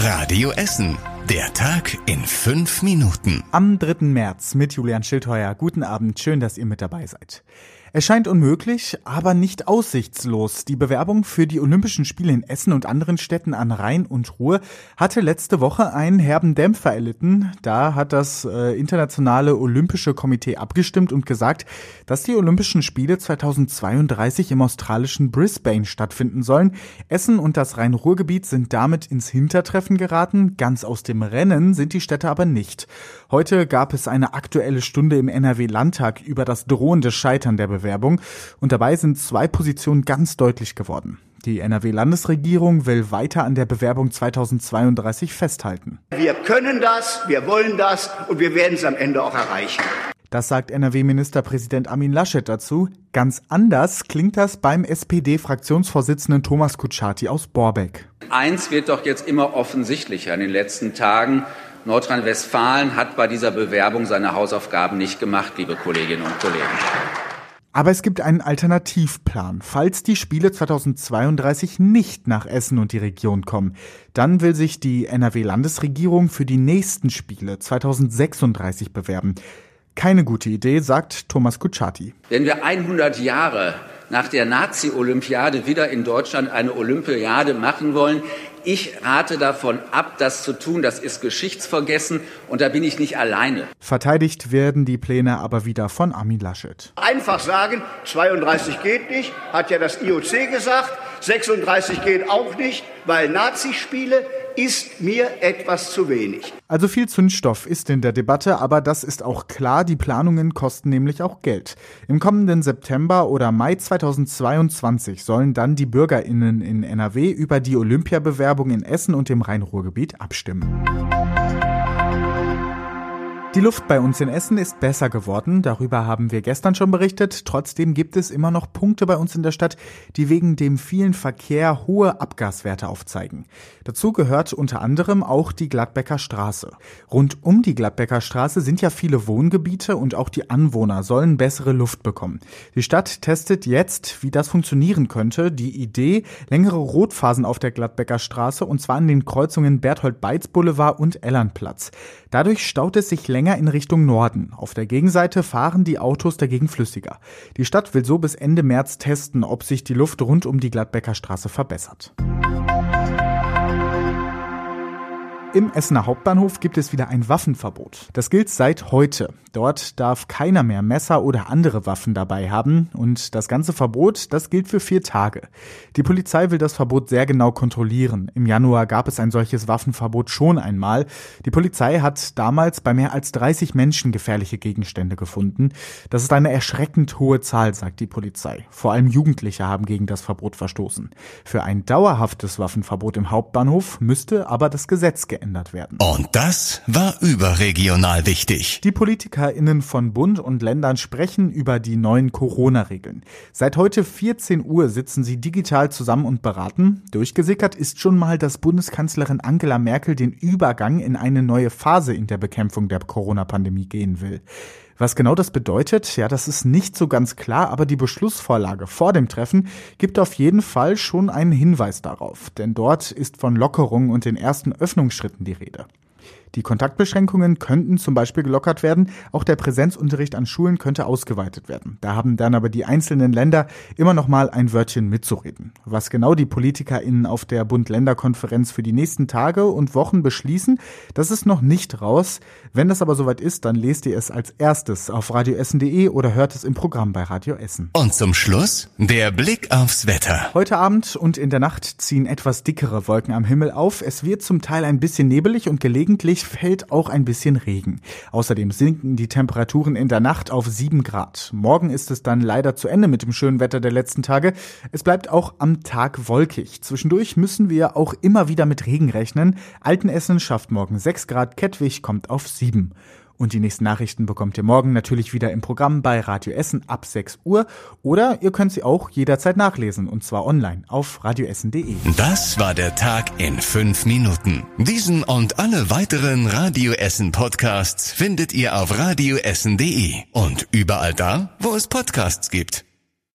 Radio Essen. Der Tag in fünf Minuten. Am 3. März mit Julian Schildheuer. Guten Abend, schön, dass ihr mit dabei seid. Es scheint unmöglich, aber nicht aussichtslos. Die Bewerbung für die Olympischen Spiele in Essen und anderen Städten an Rhein und Ruhr hatte letzte Woche einen herben Dämpfer erlitten. Da hat das äh, Internationale Olympische Komitee abgestimmt und gesagt, dass die Olympischen Spiele 2032 im australischen Brisbane stattfinden sollen. Essen und das Rhein-Ruhr-Gebiet sind damit ins Hintertreffen geraten. Ganz aus dem Rennen sind die Städte aber nicht. Heute gab es eine aktuelle Stunde im NRW-Landtag über das drohende Scheitern der Bewerbung. Bewerbung und dabei sind zwei Positionen ganz deutlich geworden. Die NRW-Landesregierung will weiter an der Bewerbung 2032 festhalten. Wir können das, wir wollen das und wir werden es am Ende auch erreichen. Das sagt NRW-Ministerpräsident Armin Laschet dazu. Ganz anders klingt das beim SPD-Fraktionsvorsitzenden Thomas Kutschaty aus Borbeck. Eins wird doch jetzt immer offensichtlicher in den letzten Tagen. Nordrhein-Westfalen hat bei dieser Bewerbung seine Hausaufgaben nicht gemacht, liebe Kolleginnen und Kollegen. Aber es gibt einen Alternativplan. Falls die Spiele 2032 nicht nach Essen und die Region kommen, dann will sich die NRW-Landesregierung für die nächsten Spiele 2036 bewerben. Keine gute Idee, sagt Thomas Kutschaty. Wenn wir 100 Jahre nach der Nazi-Olympiade wieder in Deutschland eine Olympiade machen wollen. Ich rate davon ab, das zu tun. Das ist Geschichtsvergessen und da bin ich nicht alleine. Verteidigt werden die Pläne aber wieder von Armin Laschet. Einfach sagen, 32 geht nicht, hat ja das IOC gesagt. 36 geht auch nicht, weil Nazispiele ist mir etwas zu wenig. Also viel Zündstoff ist in der Debatte, aber das ist auch klar, die Planungen kosten nämlich auch Geld. Im kommenden September oder Mai 2022 sollen dann die Bürgerinnen in NRW über die Olympiabewerbung in Essen und dem Rhein-Ruhr-Gebiet abstimmen. Die Luft bei uns in Essen ist besser geworden, darüber haben wir gestern schon berichtet. Trotzdem gibt es immer noch Punkte bei uns in der Stadt, die wegen dem vielen Verkehr hohe Abgaswerte aufzeigen. Dazu gehört unter anderem auch die Gladbecker Straße. Rund um die Gladbecker Straße sind ja viele Wohngebiete und auch die Anwohner sollen bessere Luft bekommen. Die Stadt testet jetzt, wie das funktionieren könnte. Die Idee, längere Rotphasen auf der Gladbecker Straße und zwar an den Kreuzungen Berthold-Beitz Boulevard und Ellernplatz. Dadurch staut es sich länger in Richtung Norden. Auf der Gegenseite fahren die Autos dagegen flüssiger. Die Stadt will so bis Ende März testen, ob sich die Luft rund um die Gladbecker Straße verbessert. Im Essener Hauptbahnhof gibt es wieder ein Waffenverbot. Das gilt seit heute. Dort darf keiner mehr Messer oder andere Waffen dabei haben und das ganze Verbot, das gilt für vier Tage. Die Polizei will das Verbot sehr genau kontrollieren. Im Januar gab es ein solches Waffenverbot schon einmal. Die Polizei hat damals bei mehr als 30 Menschen gefährliche Gegenstände gefunden. Das ist eine erschreckend hohe Zahl, sagt die Polizei. Vor allem Jugendliche haben gegen das Verbot verstoßen. Für ein dauerhaftes Waffenverbot im Hauptbahnhof müsste aber das Gesetz geändert geändert werden. Und das war überregional wichtig. Die PolitikerInnen von Bund und Ländern sprechen über die neuen Corona-Regeln. Seit heute 14 Uhr sitzen sie digital zusammen und beraten. Durchgesickert ist schon mal, dass Bundeskanzlerin Angela Merkel den Übergang in eine neue Phase in der Bekämpfung der Corona-Pandemie gehen will. Was genau das bedeutet, ja, das ist nicht so ganz klar, aber die Beschlussvorlage vor dem Treffen gibt auf jeden Fall schon einen Hinweis darauf, denn dort ist von Lockerungen und den ersten Öffnungsschritten die Rede. Die Kontaktbeschränkungen könnten zum Beispiel gelockert werden. Auch der Präsenzunterricht an Schulen könnte ausgeweitet werden. Da haben dann aber die einzelnen Länder immer noch mal ein Wörtchen mitzureden. Was genau die PolitikerInnen auf der Bund-Länder-Konferenz für die nächsten Tage und Wochen beschließen, das ist noch nicht raus. Wenn das aber soweit ist, dann lest ihr es als erstes auf radioessen.de oder hört es im Programm bei Radio Essen. Und zum Schluss der Blick aufs Wetter. Heute Abend und in der Nacht ziehen etwas dickere Wolken am Himmel auf. Es wird zum Teil ein bisschen nebelig und gelegentlich Zwischendurch fällt auch ein bisschen Regen. Außerdem sinken die Temperaturen in der Nacht auf 7 Grad. Morgen ist es dann leider zu Ende mit dem schönen Wetter der letzten Tage. Es bleibt auch am Tag wolkig. Zwischendurch müssen wir auch immer wieder mit Regen rechnen. Altenessen schafft morgen 6 Grad, Kettwig kommt auf 7. Und die nächsten Nachrichten bekommt ihr morgen natürlich wieder im Programm bei Radio Essen ab 6 Uhr oder ihr könnt sie auch jederzeit nachlesen und zwar online auf radioessen.de. Das war der Tag in 5 Minuten. Diesen und alle weiteren Radio Essen Podcasts findet ihr auf radioessen.de und überall da, wo es Podcasts gibt.